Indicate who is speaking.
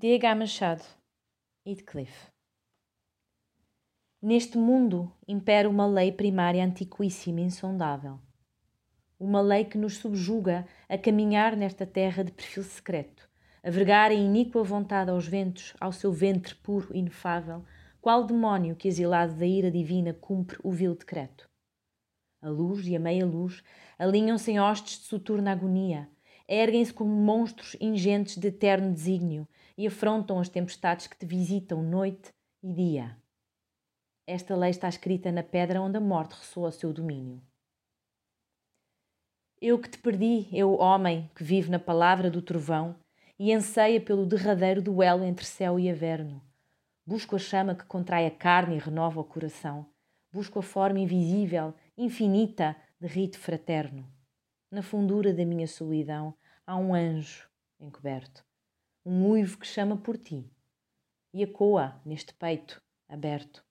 Speaker 1: D.H. Machado, Heathcliff. Neste mundo impera uma lei primária antiquíssima e insondável. Uma lei que nos subjuga a caminhar nesta terra de perfil secreto, a vergar a iníqua vontade aos ventos, ao seu ventre puro e inefável, qual demónio que exilado da ira divina cumpre o vil decreto. A luz e a meia-luz alinham-se em hostes de soturna agonia, erguem-se como monstros ingentes de eterno desígnio e afrontam as tempestades que te visitam noite e dia. Esta lei está escrita na pedra onde a morte ressoa seu domínio. Eu que te perdi, eu, homem, que vive na palavra do trovão e anseia pelo derradeiro duelo entre céu e averno. Busco a chama que contrai a carne e renova o coração. Busco a forma invisível, infinita, de rito fraterno. Na fundura da minha solidão há um anjo encoberto um uivo que chama por ti, e ecoa neste peito aberto.